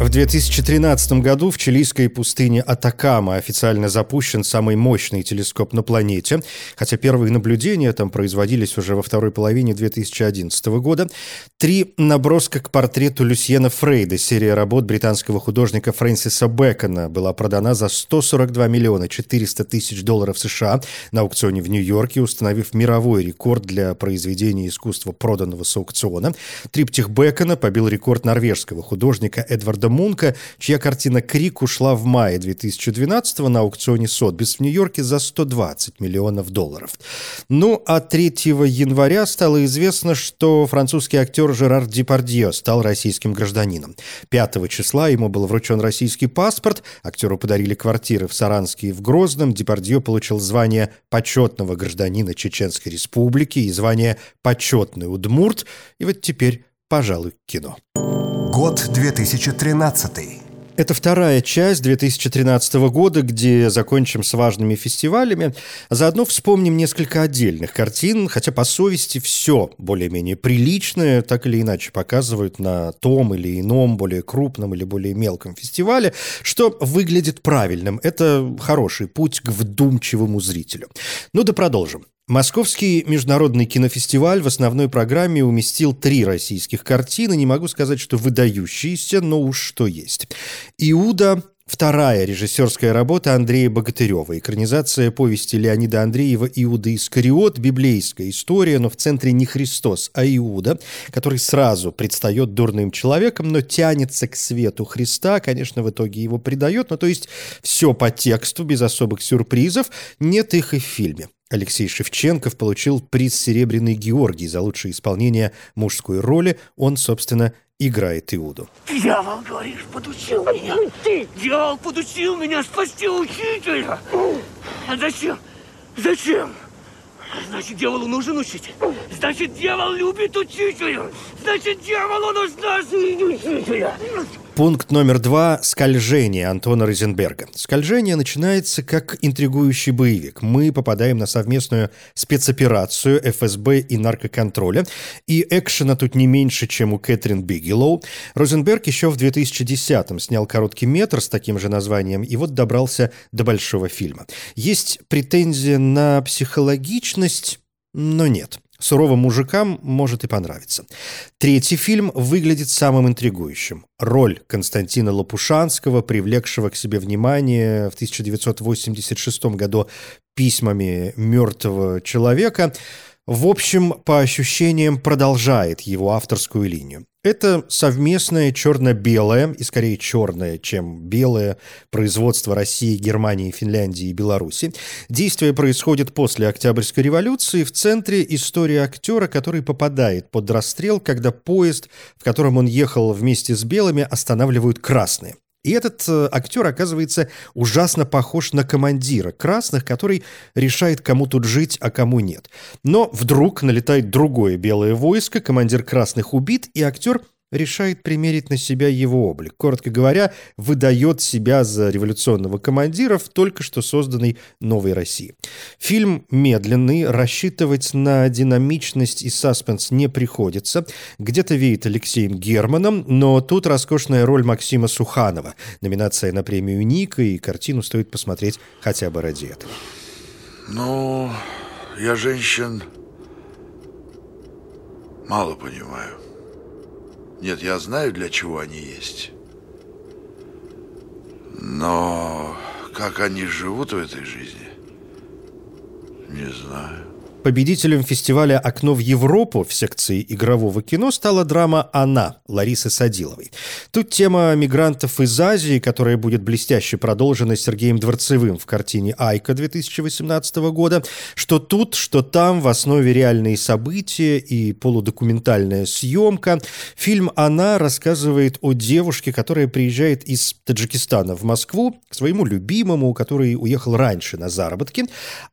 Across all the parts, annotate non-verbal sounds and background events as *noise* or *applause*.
В 2013 году в чилийской пустыне Атакама официально запущен самый мощный телескоп на планете, хотя первые наблюдения там производились уже во второй половине 2011 года. Три наброска к портрету Люсьена Фрейда, серия работ британского художника Фрэнсиса Бэкона, была продана за 142 миллиона 400 тысяч долларов США на аукционе в Нью-Йорке, установив мировой рекорд для произведения искусства, проданного с аукциона. Триптих Бэкона побил рекорд норвежского художника Эдварда Эдварда Мунка, чья картина «Крик» ушла в мае 2012 на аукционе Сотбис в Нью-Йорке за 120 миллионов долларов. Ну, а 3 января стало известно, что французский актер Жерар Депардье стал российским гражданином. 5 числа ему был вручен российский паспорт, актеру подарили квартиры в Саранске и в Грозном, Депардье получил звание почетного гражданина Чеченской Республики и звание почетный удмурт, и вот теперь, пожалуй, кино. Год 2013. Это вторая часть 2013 года, где закончим с важными фестивалями. Заодно вспомним несколько отдельных картин, хотя по совести все более-менее приличное, так или иначе показывают на том или ином, более крупном или более мелком фестивале, что выглядит правильным. Это хороший путь к вдумчивому зрителю. Ну да продолжим. Московский международный кинофестиваль в основной программе уместил три российских картины. Не могу сказать, что выдающиеся, но уж что есть. «Иуда», Вторая режиссерская работа Андрея Богатырева. Экранизация повести Леонида Андреева «Иуда Искариот». Библейская история, но в центре не Христос, а Иуда, который сразу предстает дурным человеком, но тянется к свету Христа. Конечно, в итоге его предает. Ну, то есть все по тексту, без особых сюрпризов. Нет их и в фильме. Алексей Шевченков получил приз «Серебряный Георгий» за лучшее исполнение мужской роли. Он, собственно, играет Иуду. Дьявол, говоришь, подучил меня. Дьявол подучил меня спасти учителя. А зачем? Зачем? Значит, дьяволу нужен учитель. Значит, дьявол любит учителя. Значит, дьяволу нужна жизнь учителя. Пункт номер два – «Скольжение» Антона Розенберга. «Скольжение» начинается как интригующий боевик. Мы попадаем на совместную спецоперацию ФСБ и наркоконтроля. И экшена тут не меньше, чем у Кэтрин Бигелоу. Розенберг еще в 2010-м снял короткий метр с таким же названием, и вот добрался до большого фильма. Есть претензия на психологичность, но нет. Суровым мужикам может и понравиться. Третий фильм выглядит самым интригующим. Роль Константина Лопушанского, привлекшего к себе внимание в 1986 году письмами мертвого человека, в общем, по ощущениям, продолжает его авторскую линию. Это совместное черно-белое, и скорее черное, чем белое, производство России, Германии, Финляндии и Беларуси. Действие происходит после Октябрьской революции. В центре история актера, который попадает под расстрел, когда поезд, в котором он ехал вместе с белыми, останавливают красные. И этот э, актер оказывается ужасно похож на командира красных, который решает, кому тут жить, а кому нет. Но вдруг налетает другое белое войско, командир красных убит, и актер решает примерить на себя его облик. Коротко говоря, выдает себя за революционного командира в только что созданной новой России. Фильм медленный, рассчитывать на динамичность и саспенс не приходится. Где-то веет Алексеем Германом, но тут роскошная роль Максима Суханова. Номинация на премию Ника, и картину стоит посмотреть хотя бы ради этого. Ну, я женщин мало понимаю. Нет, я знаю, для чего они есть. Но как они живут в этой жизни, не знаю. Победителем фестиваля «Окно в Европу» в секции игрового кино стала драма «Она» Ларисы Садиловой. Тут тема мигрантов из Азии, которая будет блестяще продолжена Сергеем Дворцевым в картине «Айка» 2018 года. Что тут, что там, в основе реальные события и полудокументальная съемка. Фильм «Она» рассказывает о девушке, которая приезжает из Таджикистана в Москву к своему любимому, который уехал раньше на заработки,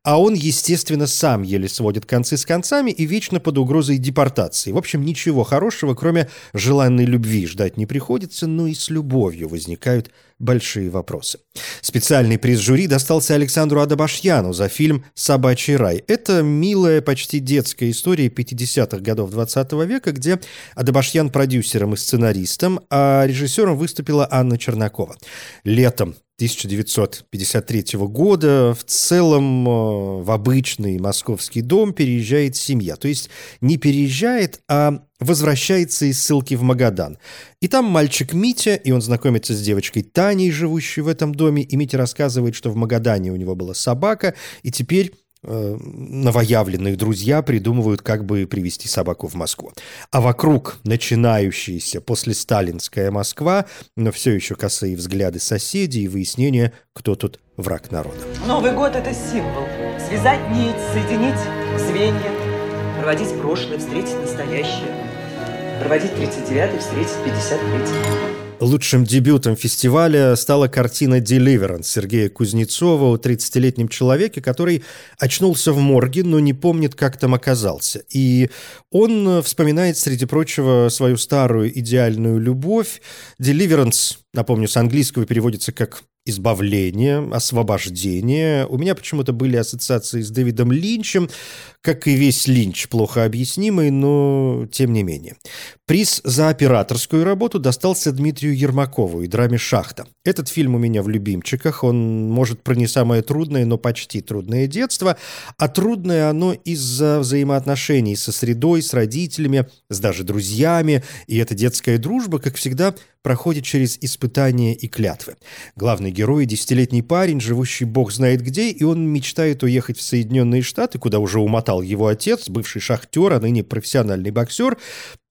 а он, естественно, сам еле сводит концы с концами и вечно под угрозой депортации. В общем, ничего хорошего, кроме желанной любви, ждать не приходится, но и с любовью возникают большие вопросы. Специальный приз жюри достался Александру Адабашьяну за фильм «Собачий рай». Это милая, почти детская история 50-х годов 20 века, где Адабашьян продюсером и сценаристом, а режиссером выступила Анна Чернакова. Летом 1953 года в целом э, в обычный московский дом переезжает семья. То есть не переезжает, а возвращается из ссылки в Магадан. И там мальчик Митя, и он знакомится с девочкой Таней, живущей в этом доме, и Митя рассказывает, что в Магадане у него была собака, и теперь Э, новоявленные друзья придумывают, как бы привести собаку в Москву. А вокруг начинающаяся после сталинская Москва, но все еще косые взгляды соседей и выяснение, кто тут враг народа. Новый год – это символ. Связать нить, соединить звенья, проводить прошлое, встретить настоящее, проводить 39-й, встретить 53-й. Лучшим дебютом фестиваля стала картина «Deliverance» Сергея Кузнецова о 30-летнем человеке, который очнулся в морге, но не помнит, как там оказался. И он вспоминает, среди прочего, свою старую идеальную любовь. «Deliverance», напомню, с английского переводится как избавление, освобождение. У меня почему-то были ассоциации с Дэвидом Линчем, как и весь Линч, плохо объяснимый, но тем не менее. Приз за операторскую работу достался Дмитрию Ермакову и драме «Шахта». Этот фильм у меня в любимчиках. Он может про не самое трудное, но почти трудное детство. А трудное оно из-за взаимоотношений со средой, с родителями, с даже друзьями. И эта детская дружба, как всегда, проходит через испытания и клятвы. Главный герой – десятилетний парень, живущий бог знает где, и он мечтает уехать в Соединенные Штаты, куда уже умотал его отец, бывший шахтер, а ныне профессиональный боксер.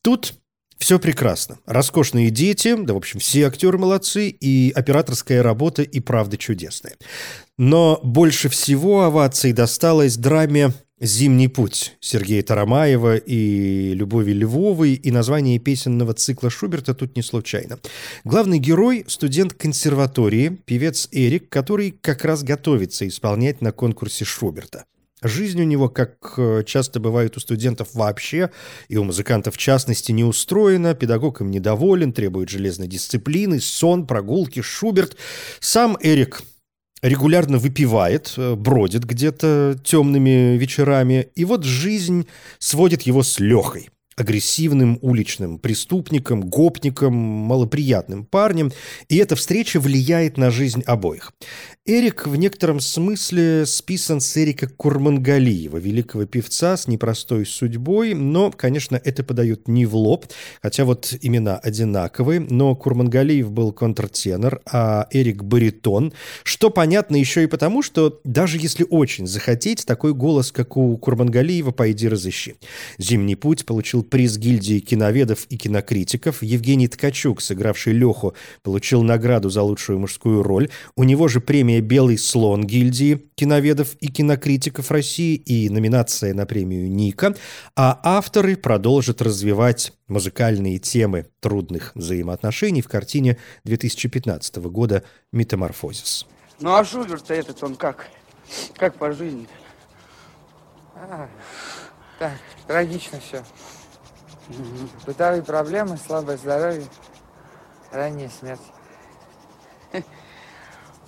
Тут все прекрасно. Роскошные дети, да, в общем, все актеры молодцы, и операторская работа и правда чудесная. Но больше всего оваций досталось драме «Зимний путь» Сергея Тарамаева и Любови Львовой, и название песенного цикла Шуберта тут не случайно. Главный герой – студент консерватории, певец Эрик, который как раз готовится исполнять на конкурсе Шуберта. Жизнь у него, как э, часто бывает у студентов вообще, и у музыкантов в частности, не устроена, педагог им недоволен, требует железной дисциплины, сон, прогулки, Шуберт. Сам Эрик регулярно выпивает, э, бродит где-то темными вечерами, и вот жизнь сводит его с Лехой – агрессивным уличным преступником, гопником, малоприятным парнем, и эта встреча влияет на жизнь обоих. Эрик в некотором смысле списан с Эрика Курмангалиева, великого певца с непростой судьбой, но, конечно, это подает не в лоб, хотя вот имена одинаковые, но Курмангалиев был контртенор, а Эрик баритон, что понятно еще и потому, что даже если очень захотеть, такой голос, как у Курмангалиева, пойди разыщи. «Зимний путь» получил приз гильдии киноведов и кинокритиков. Евгений Ткачук, сыгравший Леху, получил награду за лучшую мужскую роль. У него же премия «Белый слон» гильдии киноведов и кинокритиков России и номинация на премию «Ника». А авторы продолжат развивать музыкальные темы трудных взаимоотношений в картине 2015 года «Метаморфозис». Ну а Шуберт-то этот он как? Как по жизни? А, так, трагично все. Бытовые проблемы, слабое здоровье, ранняя смерть.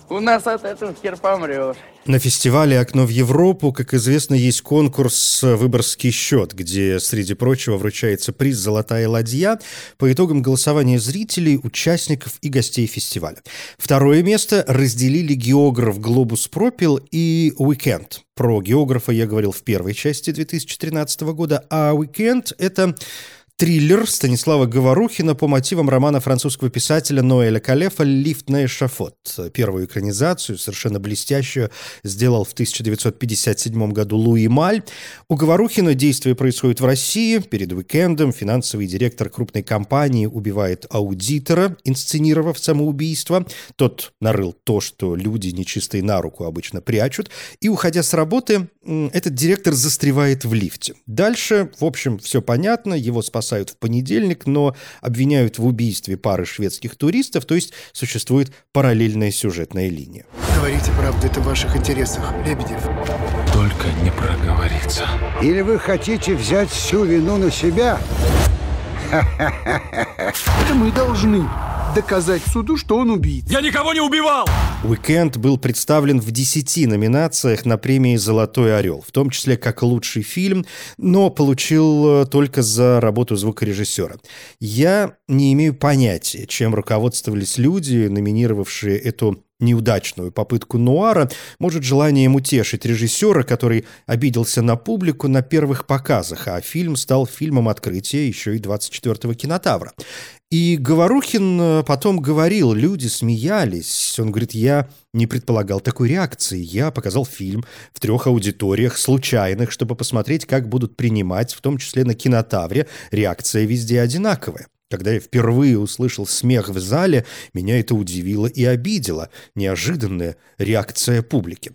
У нас от этого хер помрешь. На фестивале «Окно в Европу», как известно, есть конкурс «Выборгский счет», где, среди прочего, вручается приз «Золотая ладья» по итогам голосования зрителей, участников и гостей фестиваля. Второе место разделили географ «Глобус Пропил» и «Уикенд». Про географа я говорил в первой части 2013 года, а «Уикенд» — это триллер Станислава Говорухина по мотивам романа французского писателя Ноэля Калефа «Лифт на эшафот». Первую экранизацию, совершенно блестящую, сделал в 1957 году Луи Маль. У Говорухина действие происходит в России. Перед уикендом финансовый директор крупной компании убивает аудитора, инсценировав самоубийство. Тот нарыл то, что люди нечистые на руку обычно прячут. И, уходя с работы, этот директор застревает в лифте. Дальше, в общем, все понятно. Его спасает бросают в понедельник, но обвиняют в убийстве пары шведских туристов, то есть существует параллельная сюжетная линия. Говорите правду, это в ваших интересах, Лебедев. только не проговориться. Или вы хотите взять всю вину на себя? Мы должны доказать суду, что он убийца. Я никого не убивал! «Уикенд» был представлен в 10 номинациях на премии «Золотой орел», в том числе как лучший фильм, но получил э, только за работу звукорежиссера. Я не имею понятия, чем руководствовались люди, номинировавшие эту неудачную попытку Нуара, может, желанием утешить режиссера, который обиделся на публику на первых показах, а фильм стал фильмом открытия еще и 24-го кинотавра. И Говорухин э, потом говорил, люди смеялись. Он говорит, я не предполагал такой реакции. Я показал фильм в трех аудиториях, случайных, чтобы посмотреть, как будут принимать, в том числе на кинотавре. Реакция везде одинаковая. Когда я впервые услышал смех в зале, меня это удивило и обидело. Неожиданная реакция публики.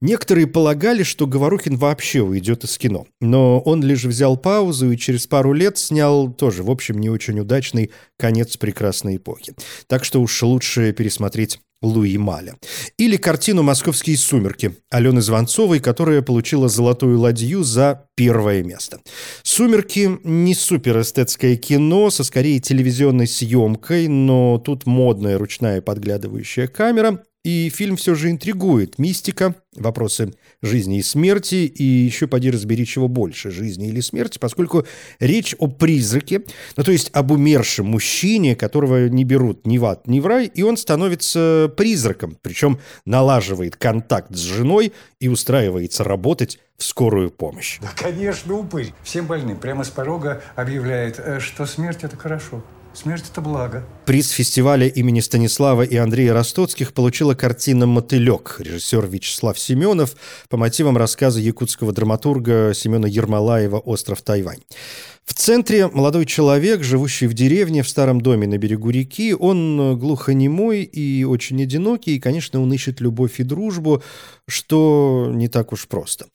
Некоторые полагали, что Говорухин вообще уйдет из кино. Но он лишь взял паузу и через пару лет снял тоже, в общем, не очень удачный конец прекрасной эпохи. Так что уж лучше пересмотреть Луи Маля. Или картину «Московские сумерки» Алены Звонцовой, которая получила «Золотую ладью» за первое место. «Сумерки» — не суперэстетское кино, со скорее телевизионной съемкой, но тут модная ручная подглядывающая камера, и фильм все же интригует. Мистика, вопросы жизни и смерти, и еще поди разбери, чего больше, жизни или смерти, поскольку речь о призраке, ну то есть об умершем мужчине, которого не берут ни в ад, ни в рай, и он становится призраком, причем налаживает контакт с женой и устраивается работать в скорую помощь. Да, конечно, упырь. Всем больным прямо с порога объявляет, э, что смерть – это хорошо. Смерть – это благо. Приз фестиваля имени Станислава и Андрея Ростоцких получила картина «Мотылек» режиссер Вячеслав Семенов по мотивам рассказа якутского драматурга Семена Ермолаева «Остров Тайвань». В центре молодой человек, живущий в деревне в старом доме на берегу реки. Он глухонемой и очень одинокий, и, конечно, он ищет любовь и дружбу, что не так уж просто.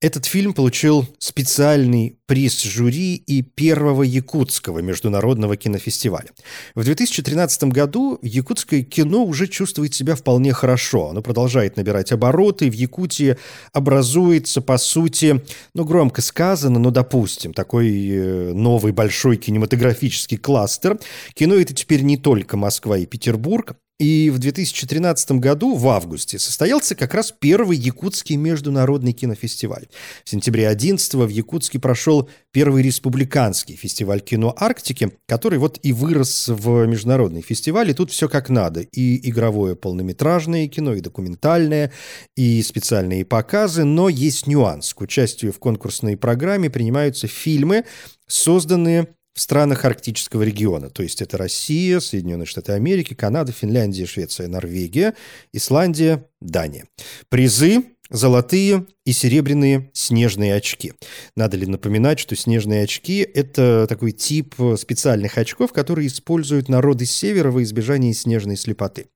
Этот фильм получил специальный приз жюри и первого якутского международного кинофестиваля. В 2013 году якутское кино уже чувствует себя вполне хорошо. Оно продолжает набирать обороты. В Якутии образуется, по сути, ну, громко сказано, но, допустим, такой э, новый большой кинематографический кластер. Кино это теперь не только Москва и Петербург, и в 2013 году, в августе, состоялся как раз первый Якутский международный кинофестиваль. В сентябре 11 в Якутске прошел первый республиканский фестиваль кино Арктики, который вот и вырос в международный фестиваль, и тут все как надо. И игровое полнометражное кино, и документальное, и специальные показы, но есть нюанс. К участию в конкурсной программе принимаются фильмы, созданные в странах арктического региона. То есть это Россия, Соединенные Штаты Америки, Канада, Финляндия, Швеция, Норвегия, Исландия, Дания. Призы золотые и серебряные снежные очки. Надо ли напоминать, что снежные очки – это такой тип специальных очков, которые используют народы севера во избежание снежной слепоты.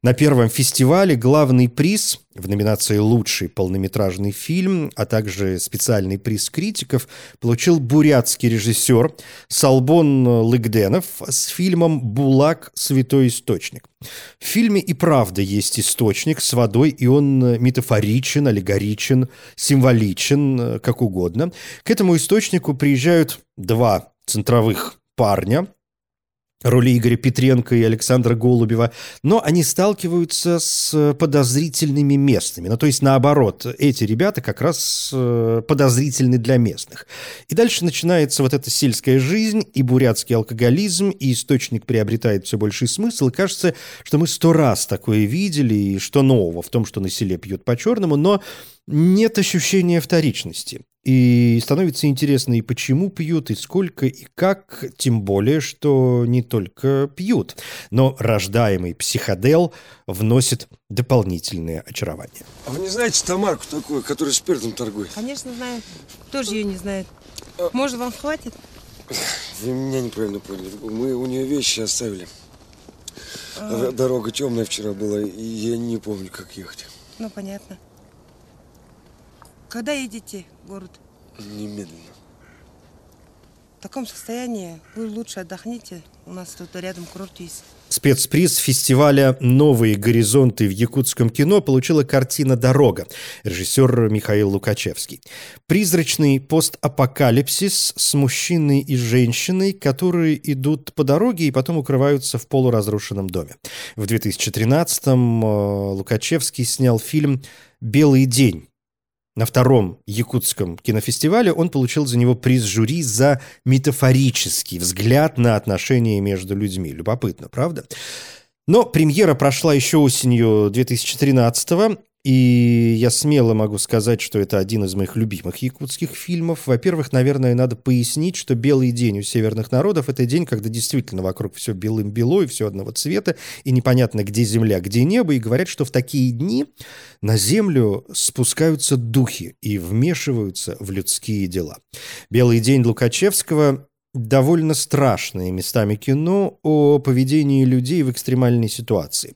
На первом фестивале главный приз в номинации «Лучший полнометражный фильм», а также специальный приз критиков получил бурятский режиссер Салбон Лыгденов с фильмом «Булак. Святой источник». В фильме и правда есть источник с водой, и он метафоричен, аллегоричен, символичен, как угодно. К этому источнику приезжают два центровых парня, роли Игоря Петренко и Александра Голубева, но они сталкиваются с подозрительными местными. Ну, то есть, наоборот, эти ребята как раз э, подозрительны для местных. И дальше начинается вот эта сельская жизнь и бурятский алкоголизм, и источник приобретает все больший смысл, и кажется, что мы сто раз такое видели, и что нового в том, что на селе пьют по-черному, но нет ощущения вторичности. И становится интересно, и почему пьют, и сколько, и как, тем более, что не только пьют. Но рождаемый психодел вносит дополнительное очарование. А вы не знаете Тамарку такую, которая спиртом торгует? Конечно, знаю. Кто же ее не знает? Может, вам хватит? Вы меня неправильно поняли. Мы у нее вещи оставили. А. Дорога темная вчера была, и я не помню, как ехать. Ну, понятно. Когда едете в город? Немедленно. В таком состоянии вы лучше отдохните. У нас тут рядом курорт есть. Спецприз фестиваля «Новые горизонты» в якутском кино получила картина «Дорога» режиссер Михаил Лукачевский. Призрачный постапокалипсис с мужчиной и женщиной, которые идут по дороге и потом укрываются в полуразрушенном доме. В 2013-м э, Лукачевский снял фильм «Белый день» на втором якутском кинофестивале он получил за него приз жюри за метафорический взгляд на отношения между людьми. Любопытно, правда? Но премьера прошла еще осенью 2013 и я смело могу сказать, что это один из моих любимых якутских фильмов. Во-первых, наверное, надо пояснить, что «Белый день» у северных народов – это день, когда действительно вокруг все белым-бело и все одного цвета, и непонятно, где земля, где небо. И говорят, что в такие дни на землю спускаются духи и вмешиваются в людские дела. «Белый день» Лукачевского довольно страшное местами кино о поведении людей в экстремальной ситуации.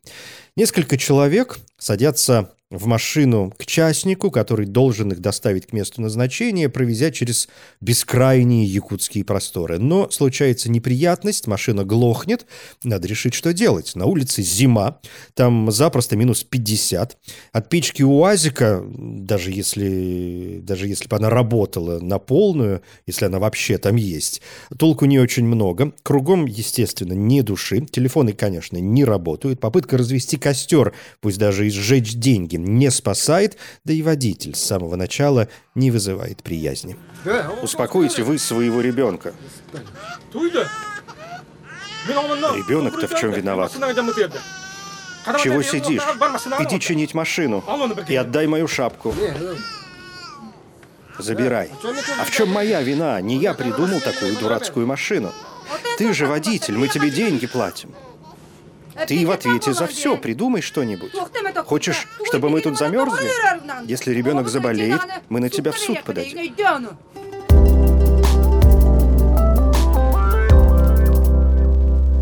Несколько человек садятся в машину к частнику, который должен их доставить к месту назначения, провезя через бескрайние якутские просторы. Но случается неприятность, машина глохнет, надо решить, что делать. На улице зима, там запросто минус 50. От печки УАЗика, даже если, даже если бы она работала на полную, если она вообще там есть, толку не очень много. Кругом, естественно, не души. Телефоны, конечно, не работают. Попытка развести костер, пусть даже и сжечь деньги, не спасает, да и водитель с самого начала не вызывает приязни. Успокойте вы своего ребенка. Ребенок-то в чем виноват? Чего сидишь? Иди чинить машину и отдай мою шапку. Забирай. А в чем моя вина? Не я придумал такую дурацкую машину. Ты же водитель, мы тебе деньги платим. Ты в ответе за все. Придумай что-нибудь. Хочешь, чтобы мы тут замерзли? Если ребенок заболеет, мы на тебя в суд подадим.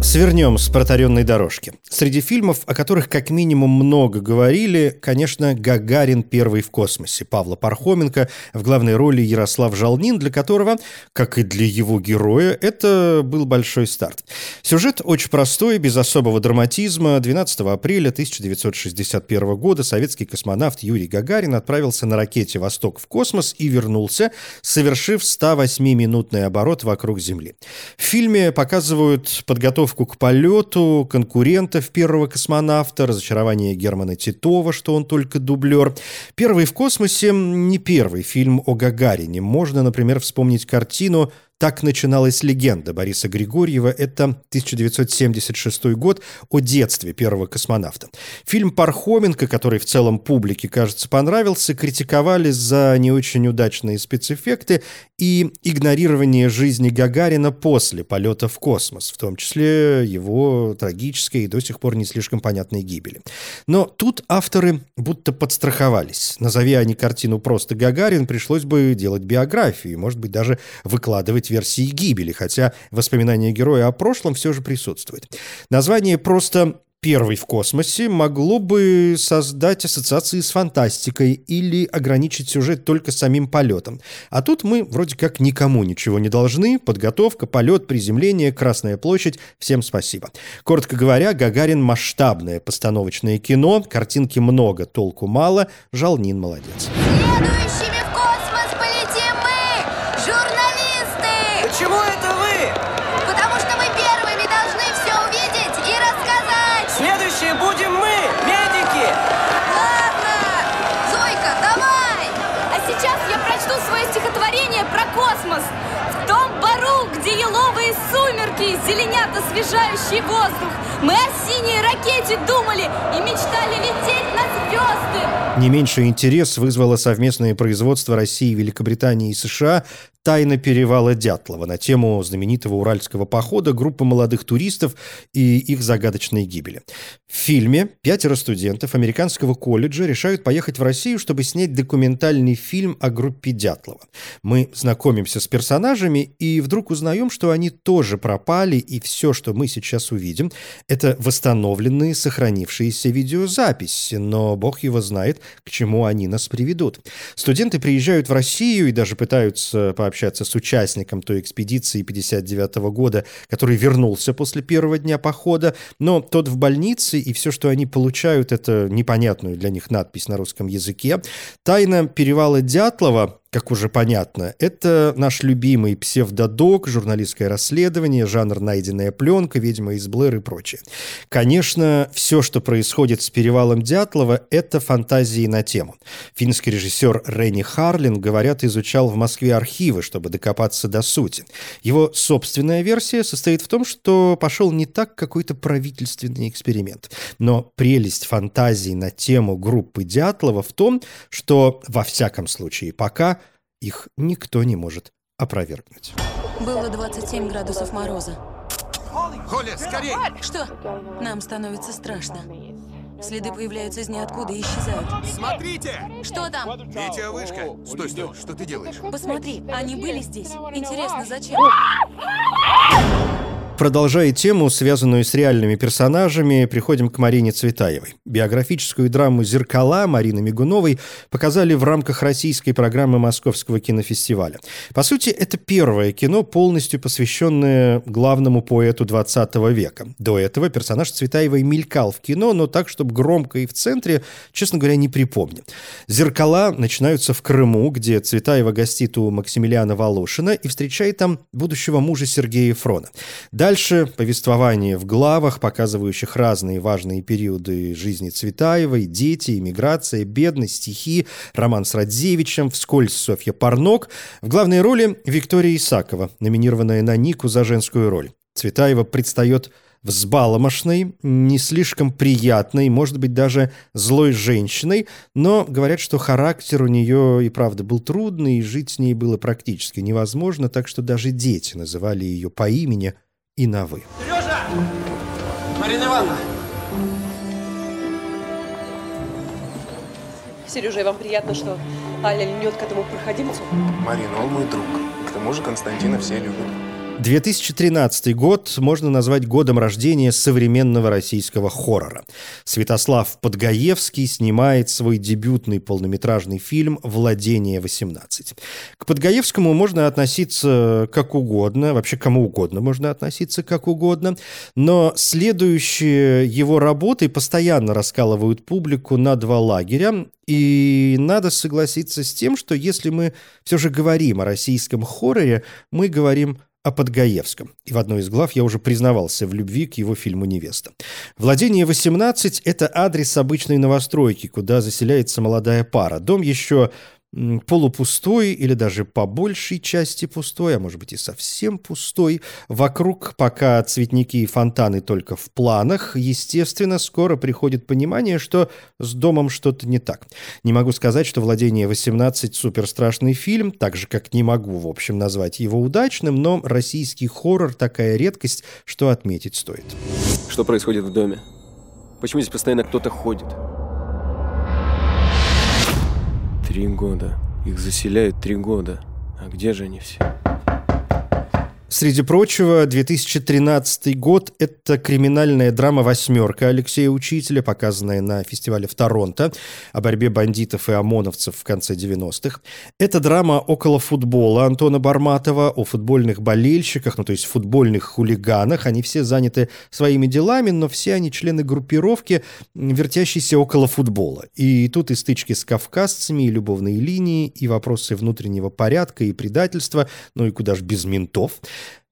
Свернем с протаренной дорожки. Среди фильмов, о которых как минимум много говорили, конечно, «Гагарин. Первый в космосе» Павла Пархоменко, в главной роли Ярослав Жалнин, для которого, как и для его героя, это был большой старт. Сюжет очень простой, без особого драматизма. 12 апреля 1961 года советский космонавт Юрий Гагарин отправился на ракете «Восток» в космос и вернулся, совершив 108-минутный оборот вокруг Земли. В фильме показывают подготовку к полету, конкурентов первого космонавта, разочарование Германа Титова, что он только дублер. Первый в космосе не первый фильм о Гагарине. Можно, например, вспомнить картину так начиналась легенда Бориса Григорьева. Это 1976 год о детстве первого космонавта. Фильм Пархоменко, который в целом публике, кажется, понравился, критиковали за не очень удачные спецэффекты и игнорирование жизни Гагарина после полета в космос, в том числе его трагической и до сих пор не слишком понятной гибели. Но тут авторы будто подстраховались. Назови они картину просто Гагарин, пришлось бы делать биографию, может быть, даже выкладывать быть версией гибели, хотя воспоминание героя о прошлом все же присутствует. Название просто первый в космосе могло бы создать ассоциации с фантастикой или ограничить сюжет только самим полетом. А тут мы вроде как никому ничего не должны. Подготовка, полет, приземление, Красная площадь. Всем спасибо. Коротко говоря, Гагарин масштабное постановочное кино. Картинки много, толку мало. Жалнин молодец. Следующими сумерки зеленят освежающий воздух. Мы о синей ракете думали и мечтали лететь на звезды. Не меньший интерес вызвало совместное производство России, Великобритании и США «Тайна перевала Дятлова» на тему знаменитого уральского похода группы молодых туристов и их загадочной гибели. В фильме пятеро студентов американского колледжа решают поехать в Россию, чтобы снять документальный фильм о группе Дятлова. Мы знакомимся с персонажами и вдруг узнаем, что они тоже пропали, и все, что мы сейчас увидим, это восстановленные, сохранившиеся видеозаписи, но бог его знает, к чему они нас приведут. Студенты приезжают в Россию и даже пытаются пообщаться пообщаться с участником той экспедиции 59 года, который вернулся после первого дня похода, но тот в больнице, и все, что они получают, это непонятную для них надпись на русском языке. Тайна перевала Дятлова как уже понятно, это наш любимый псевдодок, журналистское расследование, жанр «Найденная пленка», «Ведьма из Блэр» и прочее. Конечно, все, что происходит с перевалом Дятлова, это фантазии на тему. Финский режиссер Ренни Харлин, говорят, изучал в Москве архивы, чтобы докопаться до сути. Его собственная версия состоит в том, что пошел не так какой-то правительственный эксперимент. Но прелесть фантазии на тему группы Дятлова в том, что, во всяком случае, пока их никто не может опровергнуть. Было 27 градусов мороза. Коля, скорей! Что? Нам становится страшно. Следы появляются из ниоткуда и исчезают. Смотрите! Что там? Метеовышка. Стой, стой, что ты делаешь? Посмотри, они были здесь. Интересно, зачем? Продолжая тему, связанную с реальными персонажами, приходим к Марине Цветаевой. Биографическую драму «Зеркала» Марины Мигуновой показали в рамках российской программы Московского кинофестиваля. По сути, это первое кино, полностью посвященное главному поэту 20 века. До этого персонаж Цветаевой мелькал в кино, но так, чтобы громко и в центре, честно говоря, не припомню. «Зеркала» начинаются в Крыму, где Цветаева гостит у Максимилиана Волошина и встречает там будущего мужа Сергея Фрона. Дальше повествование в главах, показывающих разные важные периоды жизни Цветаевой, дети, иммиграция, бедность, стихи, роман с Радзевичем, вскользь Софья Парнок. В главной роли Виктория Исакова, номинированная на Нику за женскую роль. Цветаева предстает взбаломошной, не слишком приятной, может быть, даже злой женщиной, но говорят, что характер у нее и правда был трудный, и жить с ней было практически невозможно, так что даже дети называли ее по имени и на «вы». Сережа! Марина Ивановна! Сережа, вам приятно, что Аля льнет к этому проходимцу? Марина, он мой друг. К тому же Константина все любят. 2013 год можно назвать годом рождения современного российского хоррора. Святослав Подгаевский снимает свой дебютный полнометражный фильм «Владение 18». К Подгаевскому можно относиться как угодно, вообще кому угодно можно относиться как угодно, но следующие его работы постоянно раскалывают публику на два лагеря, и надо согласиться с тем, что если мы все же говорим о российском хорроре, мы говорим о Подгаевском. И в одной из глав я уже признавался в любви к его фильму «Невеста». «Владение 18» — это адрес обычной новостройки, куда заселяется молодая пара. Дом еще полупустой или даже по большей части пустой, а может быть и совсем пустой. Вокруг пока цветники и фонтаны только в планах. Естественно, скоро приходит понимание, что с домом что-то не так. Не могу сказать, что «Владение 18» суперстрашный фильм, так же, как не могу, в общем, назвать его удачным, но российский хоррор такая редкость, что отметить стоит. Что происходит в доме? Почему здесь постоянно кто-то ходит? Три года. Их заселяют три года. А где же они все? Среди прочего, 2013 год – это криминальная драма «Восьмерка» Алексея Учителя, показанная на фестивале в Торонто о борьбе бандитов и ОМОНовцев в конце 90-х. Это драма около футбола Антона Барматова, о футбольных болельщиках, ну то есть футбольных хулиганах. Они все заняты своими делами, но все они члены группировки, вертящейся около футбола. И тут и стычки с кавказцами, и любовные линии, и вопросы внутреннего порядка, и предательства, ну и куда ж без ментов –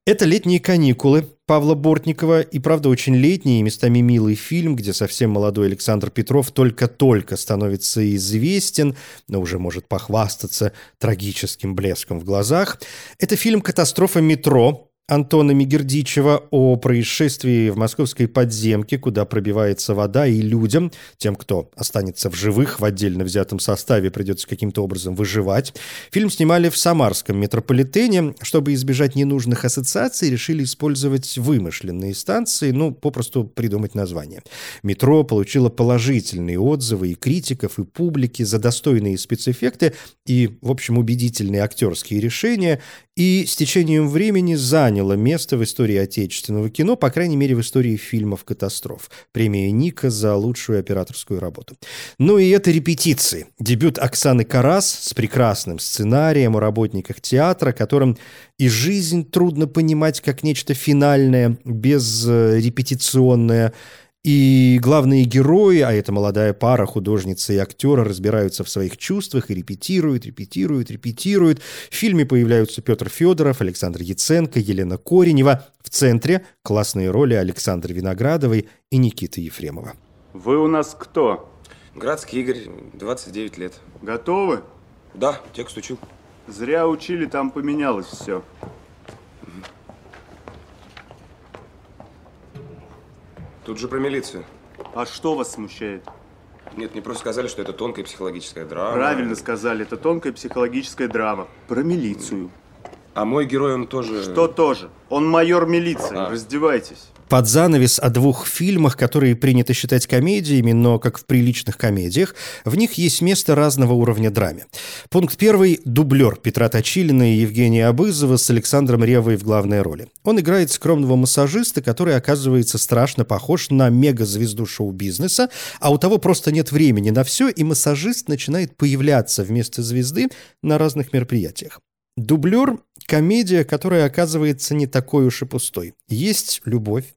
это «Летние каникулы» Павла Бортникова и, правда, очень летний и местами милый фильм, где совсем молодой Александр Петров только-только становится известен, но уже может похвастаться трагическим блеском в глазах. Это фильм «Катастрофа метро», Антона Мигердичева о происшествии в московской подземке, куда пробивается вода, и людям, тем, кто останется в живых в отдельно взятом составе, придется каким-то образом выживать. Фильм снимали в Самарском метрополитене. Чтобы избежать ненужных ассоциаций, решили использовать вымышленные станции, ну, попросту придумать название. Метро получило положительные отзывы и критиков, и публики за достойные спецэффекты и, в общем, убедительные актерские решения. И с течением времени заняло место в истории отечественного кино, по крайней мере, в истории фильмов катастроф. Премия Ника за лучшую операторскую работу. Ну и это репетиции. Дебют Оксаны Карас с прекрасным сценарием о работниках театра, которым и жизнь трудно понимать как нечто финальное, безрепетиционное, и главные герои, а это молодая пара, художница и актера, разбираются в своих чувствах и репетируют, репетируют, репетируют. В фильме появляются Петр Федоров, Александр Яценко, Елена Коренева. В центре классные роли Александры Виноградовой и Никиты Ефремова. Вы у нас кто? Градский Игорь, 29 лет. Готовы? Да, текст учил. Зря учили, там поменялось все. Тут же про милицию. А что вас смущает? Нет, мне просто сказали, что это тонкая психологическая драма. Правильно сказали, это тонкая психологическая драма. Про милицию. А мой герой, он тоже... Что тоже? Он майор милиции. А. Раздевайтесь. Под занавес о двух фильмах, которые принято считать комедиями, но как в приличных комедиях, в них есть место разного уровня драме. Пункт первый – дублер Петра Точилина и Евгения Абызова с Александром Ревой в главной роли. Он играет скромного массажиста, который оказывается страшно похож на мегазвезду шоу-бизнеса, а у того просто нет времени на все, и массажист начинает появляться вместо звезды на разных мероприятиях. Дублер – комедия, которая оказывается не такой уж и пустой. Есть любовь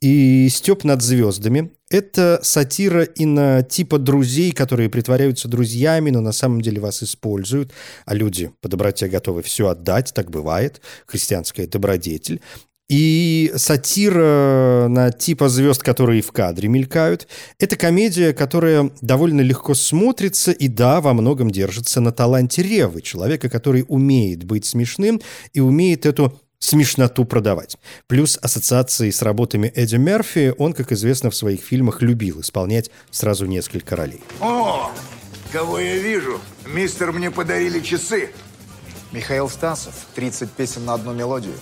и степ над звездами. Это сатира и на типа друзей, которые притворяются друзьями, но на самом деле вас используют, а люди по доброте готовы все отдать, так бывает, христианская добродетель. И сатира на типа звезд, которые в кадре мелькают. Это комедия, которая довольно легко смотрится и, да, во многом держится на таланте Ревы, человека, который умеет быть смешным и умеет эту смешноту продавать. Плюс ассоциации с работами Эдди Мерфи он, как известно, в своих фильмах любил исполнять сразу несколько ролей. О, кого я вижу? Мистер, мне подарили часы. Михаил Стасов, 30 песен на одну мелодию.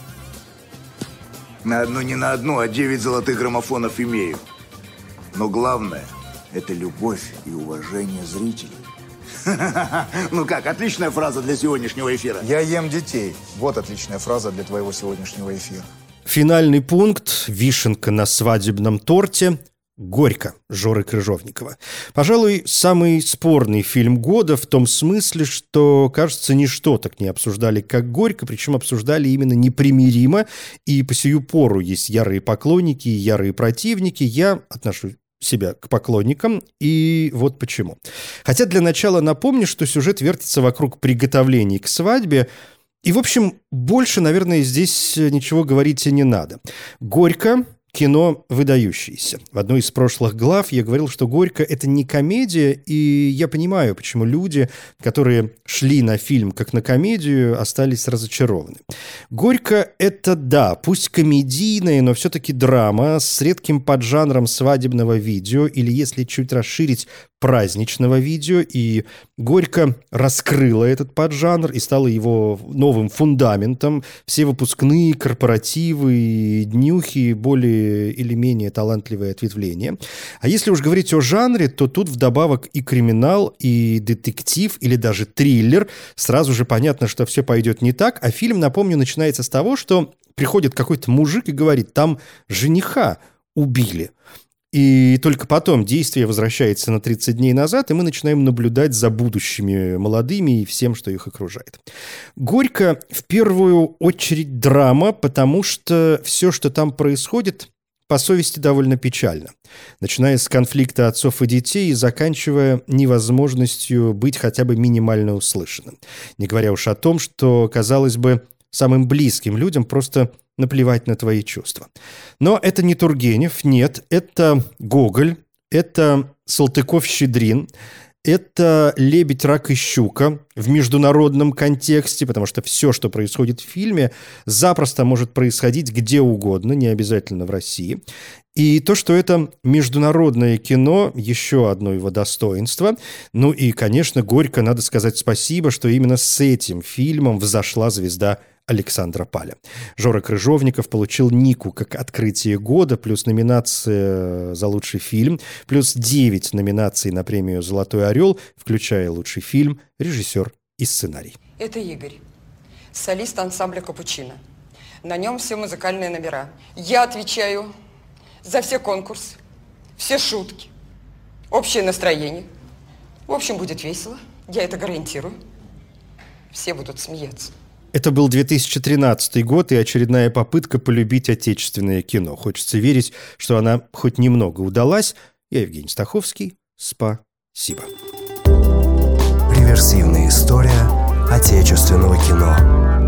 На одну не на одну, а девять золотых граммофонов имею. Но главное – это любовь и уважение зрителей. *laughs* Ну как, отличная фраза для сегодняшнего эфира. Я ем детей. Вот отличная фраза для твоего сегодняшнего эфира. Финальный пункт – вишенка на свадебном торте – «Горько» Жоры Крыжовникова. Пожалуй, самый спорный фильм года в том смысле, что, кажется, ничто так не обсуждали, как «Горько», причем обсуждали именно непримиримо, и по сию пору есть ярые поклонники и ярые противники. Я отношу себя к поклонникам, и вот почему. Хотя для начала напомню, что сюжет вертится вокруг приготовлений к свадьбе, и, в общем, больше, наверное, здесь ничего говорить и не надо. «Горько» кино выдающееся. В одной из прошлых глав я говорил, что «Горько» — это не комедия, и я понимаю, почему люди, которые шли на фильм как на комедию, остались разочарованы. «Горько» — это, да, пусть комедийная, но все-таки драма с редким поджанром свадебного видео, или, если чуть расширить, праздничного видео, и Горько раскрыла этот поджанр и стала его новым фундаментом. Все выпускные, корпоративы, днюхи, более или менее талантливые ответвления. А если уж говорить о жанре, то тут вдобавок и криминал, и детектив, или даже триллер. Сразу же понятно, что все пойдет не так, а фильм, напомню, начинается с того, что приходит какой-то мужик и говорит, там жениха убили. И только потом действие возвращается на 30 дней назад, и мы начинаем наблюдать за будущими молодыми и всем, что их окружает. Горько в первую очередь драма, потому что все, что там происходит, по совести довольно печально. Начиная с конфликта отцов и детей и заканчивая невозможностью быть хотя бы минимально услышанным. Не говоря уж о том, что, казалось бы, самым близким людям просто наплевать на твои чувства. Но это не Тургенев, нет, это Гоголь, это Салтыков-Щедрин, это «Лебедь, рак и щука» в международном контексте, потому что все, что происходит в фильме, запросто может происходить где угодно, не обязательно в России. И то, что это международное кино, еще одно его достоинство. Ну и, конечно, горько надо сказать спасибо, что именно с этим фильмом взошла звезда Александра Паля. Жора Крыжовников получил Нику как открытие года, плюс номинация за лучший фильм, плюс 9 номинаций на премию «Золотой орел», включая лучший фильм, режиссер и сценарий. Это Игорь. солист ансамбля «Капучино». На нем все музыкальные номера. Я отвечаю за все конкурсы, все шутки, общее настроение. В общем, будет весело. Я это гарантирую. Все будут смеяться. Это был 2013 год и очередная попытка полюбить отечественное кино. Хочется верить, что она хоть немного удалась. Я Евгений Стаховский. Спасибо. Реверсивная история отечественного кино.